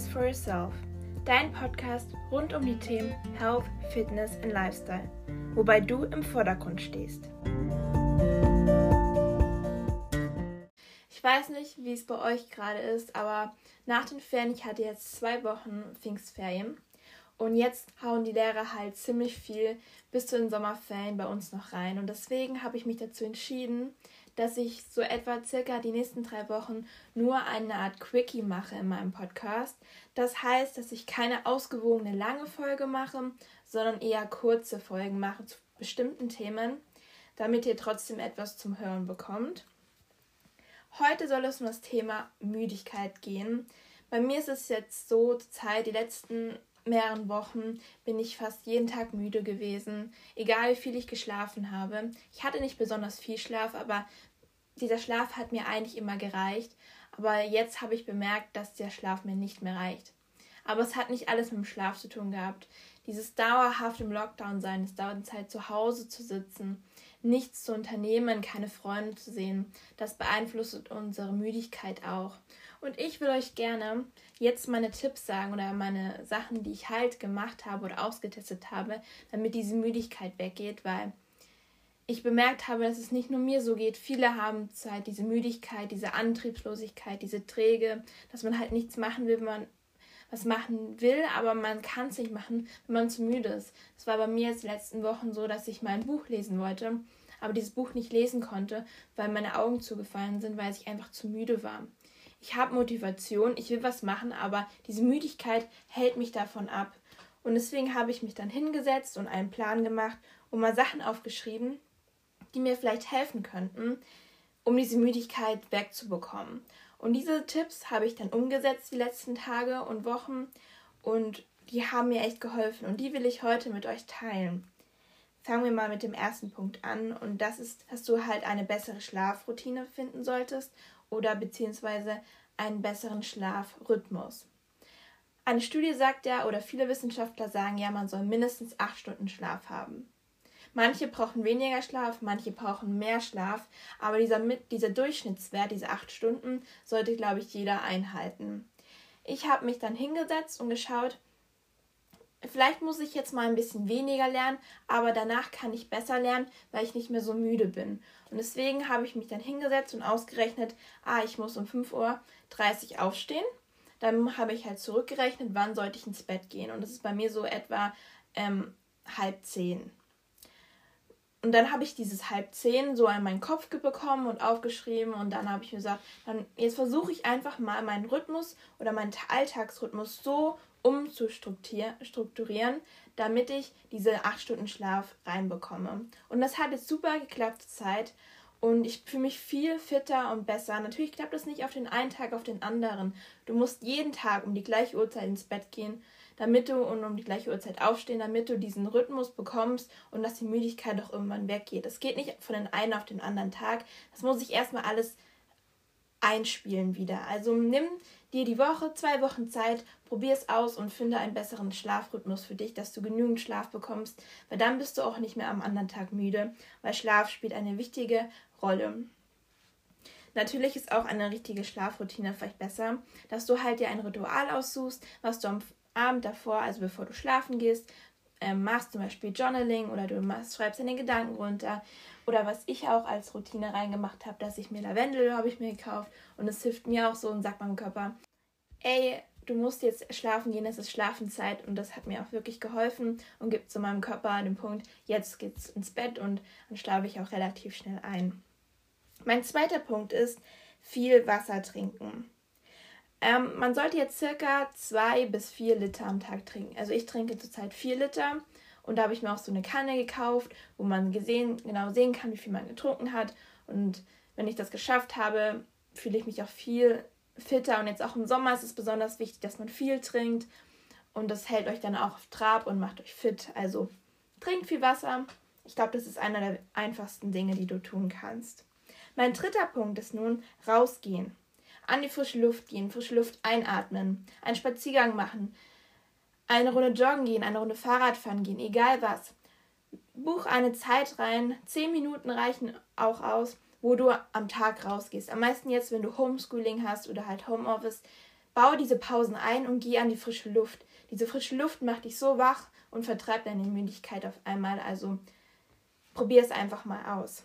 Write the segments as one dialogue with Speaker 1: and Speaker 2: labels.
Speaker 1: is for Yourself, dein Podcast rund um die Themen Health, Fitness und Lifestyle, wobei du im Vordergrund stehst. Ich weiß nicht, wie es bei euch gerade ist, aber nach den Ferien, ich hatte jetzt zwei Wochen Pfingstferien und jetzt hauen die Lehrer halt ziemlich viel bis zu den Sommerferien bei uns noch rein und deswegen habe ich mich dazu entschieden, dass ich so etwa circa die nächsten drei Wochen nur eine Art Quickie mache in meinem Podcast. Das heißt, dass ich keine ausgewogene lange Folge mache, sondern eher kurze Folgen mache zu bestimmten Themen, damit ihr trotzdem etwas zum Hören bekommt. Heute soll es um das Thema Müdigkeit gehen. Bei mir ist es jetzt so, zur Zeit, die letzten mehreren Wochen bin ich fast jeden Tag müde gewesen, egal wie viel ich geschlafen habe. Ich hatte nicht besonders viel Schlaf, aber dieser Schlaf hat mir eigentlich immer gereicht, aber jetzt habe ich bemerkt, dass der Schlaf mir nicht mehr reicht. Aber es hat nicht alles mit dem Schlaf zu tun gehabt. Dieses dauerhaft im Lockdown sein, es dauert Zeit zu Hause zu sitzen, nichts zu unternehmen, keine Freunde zu sehen, das beeinflusst unsere Müdigkeit auch. Und ich will euch gerne jetzt meine Tipps sagen oder meine Sachen, die ich halt gemacht habe oder ausgetestet habe, damit diese Müdigkeit weggeht, weil ich bemerkt habe, dass es nicht nur mir so geht. Viele haben Zeit, diese Müdigkeit, diese Antriebslosigkeit, diese Träge, dass man halt nichts machen will, wenn man was machen will, aber man kann es nicht machen, wenn man zu müde ist. Es war bei mir jetzt letzten Wochen so, dass ich mal ein Buch lesen wollte, aber dieses Buch nicht lesen konnte, weil meine Augen zugefallen sind, weil ich einfach zu müde war. Ich habe Motivation, ich will was machen, aber diese Müdigkeit hält mich davon ab. Und deswegen habe ich mich dann hingesetzt und einen Plan gemacht und mal Sachen aufgeschrieben, die mir vielleicht helfen könnten, um diese Müdigkeit wegzubekommen. Und diese Tipps habe ich dann umgesetzt die letzten Tage und Wochen und die haben mir echt geholfen und die will ich heute mit euch teilen. Fangen wir mal mit dem ersten Punkt an und das ist, dass du halt eine bessere Schlafroutine finden solltest oder beziehungsweise einen besseren Schlafrhythmus. Eine Studie sagt ja, oder viele Wissenschaftler sagen ja, man soll mindestens acht Stunden Schlaf haben. Manche brauchen weniger Schlaf, manche brauchen mehr Schlaf, aber dieser, dieser Durchschnittswert, diese acht Stunden, sollte, glaube ich, jeder einhalten. Ich habe mich dann hingesetzt und geschaut, vielleicht muss ich jetzt mal ein bisschen weniger lernen, aber danach kann ich besser lernen, weil ich nicht mehr so müde bin. Und deswegen habe ich mich dann hingesetzt und ausgerechnet, ah, ich muss um 5.30 Uhr aufstehen. Dann habe ich halt zurückgerechnet, wann sollte ich ins Bett gehen. Und das ist bei mir so etwa ähm, halb zehn. Und dann habe ich dieses halb zehn so an meinen Kopf bekommen und aufgeschrieben und dann habe ich mir gesagt, dann jetzt versuche ich einfach mal meinen Rhythmus oder meinen Alltagsrhythmus so umzustrukturieren, damit ich diese acht Stunden Schlaf reinbekomme. Und das hat jetzt super geklappt Zeit und ich fühle mich viel fitter und besser. Natürlich klappt das nicht auf den einen Tag auf den anderen. Du musst jeden Tag um die gleiche Uhrzeit ins Bett gehen damit du und um die gleiche Uhrzeit aufstehen, damit du diesen Rhythmus bekommst und dass die Müdigkeit auch irgendwann weggeht. Das geht nicht von den einen auf den anderen Tag. Das muss ich erstmal alles einspielen wieder. Also nimm dir die Woche, zwei Wochen Zeit, probier es aus und finde einen besseren Schlafrhythmus für dich, dass du genügend Schlaf bekommst, weil dann bist du auch nicht mehr am anderen Tag müde, weil Schlaf spielt eine wichtige Rolle. Natürlich ist auch eine richtige Schlafroutine vielleicht besser, dass du halt dir ein Ritual aussuchst, was du am Abend davor, also bevor du schlafen gehst, ähm, machst zum Beispiel Journaling oder du machst, schreibst deine Gedanken runter. Oder was ich auch als Routine reingemacht habe, dass ich mir Lavendel habe ich mir gekauft und es hilft mir auch so und sagt meinem Körper, ey, du musst jetzt schlafen gehen, es ist Schlafenzeit und das hat mir auch wirklich geholfen und gibt zu meinem Körper den Punkt, jetzt geht's ins Bett und dann schlafe ich auch relativ schnell ein. Mein zweiter Punkt ist viel Wasser trinken. Ähm, man sollte jetzt circa zwei bis vier Liter am Tag trinken. Also ich trinke zurzeit vier Liter und da habe ich mir auch so eine Kanne gekauft, wo man gesehen, genau sehen kann, wie viel man getrunken hat. Und wenn ich das geschafft habe, fühle ich mich auch viel fitter. Und jetzt auch im Sommer ist es besonders wichtig, dass man viel trinkt. Und das hält euch dann auch auf Trab und macht euch fit. Also trinkt viel Wasser. Ich glaube, das ist einer der einfachsten Dinge, die du tun kannst. Mein dritter Punkt ist nun rausgehen an die frische Luft gehen, frische Luft einatmen, einen Spaziergang machen, eine Runde joggen gehen, eine Runde Fahrrad fahren gehen, egal was. Buch eine Zeit rein, zehn Minuten reichen auch aus, wo du am Tag rausgehst. Am meisten jetzt, wenn du Homeschooling hast oder halt Homeoffice, baue diese Pausen ein und geh an die frische Luft. Diese frische Luft macht dich so wach und vertreibt deine Müdigkeit auf einmal. Also probier es einfach mal aus.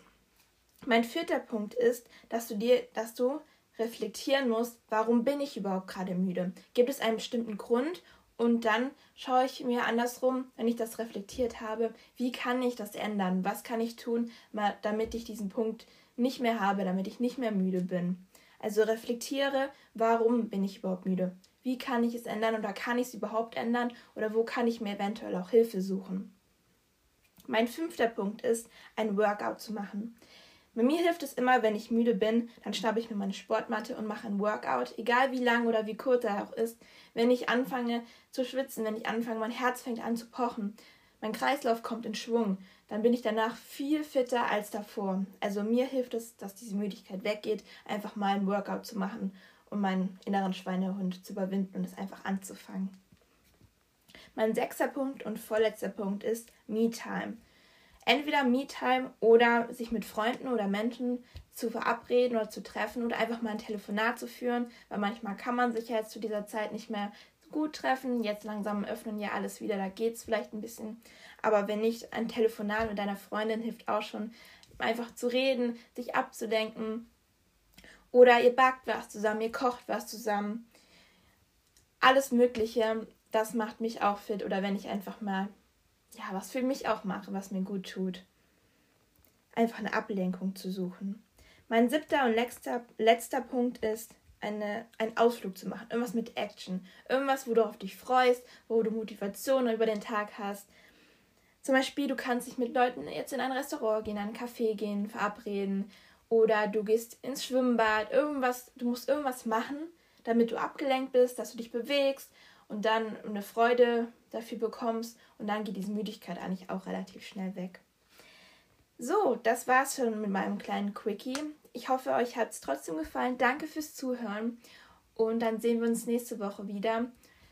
Speaker 1: Mein vierter Punkt ist, dass du dir, dass du reflektieren musst, warum bin ich überhaupt gerade müde? Gibt es einen bestimmten Grund? Und dann schaue ich mir andersrum, wenn ich das reflektiert habe, wie kann ich das ändern? Was kann ich tun, damit ich diesen Punkt nicht mehr habe, damit ich nicht mehr müde bin? Also reflektiere, warum bin ich überhaupt müde? Wie kann ich es ändern oder kann ich es überhaupt ändern oder wo kann ich mir eventuell auch Hilfe suchen? Mein fünfter Punkt ist, ein Workout zu machen. Bei mir hilft es immer, wenn ich müde bin, dann schnappe ich mir meine Sportmatte und mache ein Workout, egal wie lang oder wie kurz er auch ist. Wenn ich anfange zu schwitzen, wenn ich anfange, mein Herz fängt an zu pochen, mein Kreislauf kommt in Schwung, dann bin ich danach viel fitter als davor. Also mir hilft es, dass diese Müdigkeit weggeht, einfach mal ein Workout zu machen und meinen inneren Schweinehund zu überwinden und es einfach anzufangen. Mein sechster Punkt und vorletzter Punkt ist Me-Time entweder Me-Time oder sich mit Freunden oder Menschen zu verabreden oder zu treffen oder einfach mal ein Telefonat zu führen, weil manchmal kann man sich ja jetzt zu dieser Zeit nicht mehr gut treffen. Jetzt langsam öffnen ja alles wieder, da geht es vielleicht ein bisschen. Aber wenn nicht, ein Telefonat mit deiner Freundin hilft auch schon, einfach zu reden, sich abzudenken. Oder ihr backt was zusammen, ihr kocht was zusammen. Alles Mögliche, das macht mich auch fit. Oder wenn ich einfach mal ja, was für mich auch mache, was mir gut tut. Einfach eine Ablenkung zu suchen. Mein siebter und letzter, letzter Punkt ist, eine, einen Ausflug zu machen. Irgendwas mit Action. Irgendwas, wo du auf dich freust, wo du Motivation über den Tag hast. Zum Beispiel, du kannst dich mit Leuten jetzt in ein Restaurant gehen, in einen Café gehen, verabreden. Oder du gehst ins Schwimmbad. Irgendwas, du musst irgendwas machen, damit du abgelenkt bist, dass du dich bewegst und dann eine Freude dafür bekommst und dann geht diese Müdigkeit eigentlich auch relativ schnell weg. So, das war's schon mit meinem kleinen Quickie. Ich hoffe, euch hat es trotzdem gefallen. Danke fürs Zuhören und dann sehen wir uns nächste Woche wieder.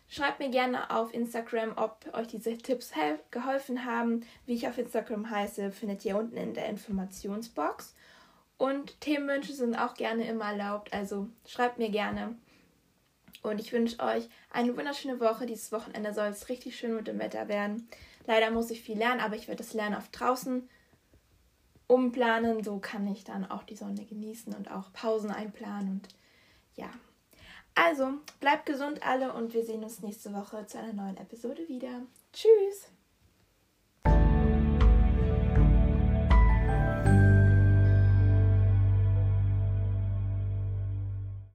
Speaker 1: Schreibt mir gerne auf Instagram, ob euch diese Tipps geholfen haben. Wie ich auf Instagram heiße, findet ihr unten in der Informationsbox. Und Themenwünsche sind auch gerne immer erlaubt, also schreibt mir gerne. Und ich wünsche euch eine wunderschöne Woche. Dieses Wochenende soll es richtig schön mit dem Wetter werden. Leider muss ich viel lernen, aber ich werde das Lernen auf draußen umplanen. So kann ich dann auch die Sonne genießen und auch Pausen einplanen. Und ja. Also, bleibt gesund alle und wir sehen uns nächste Woche zu einer neuen Episode wieder. Tschüss!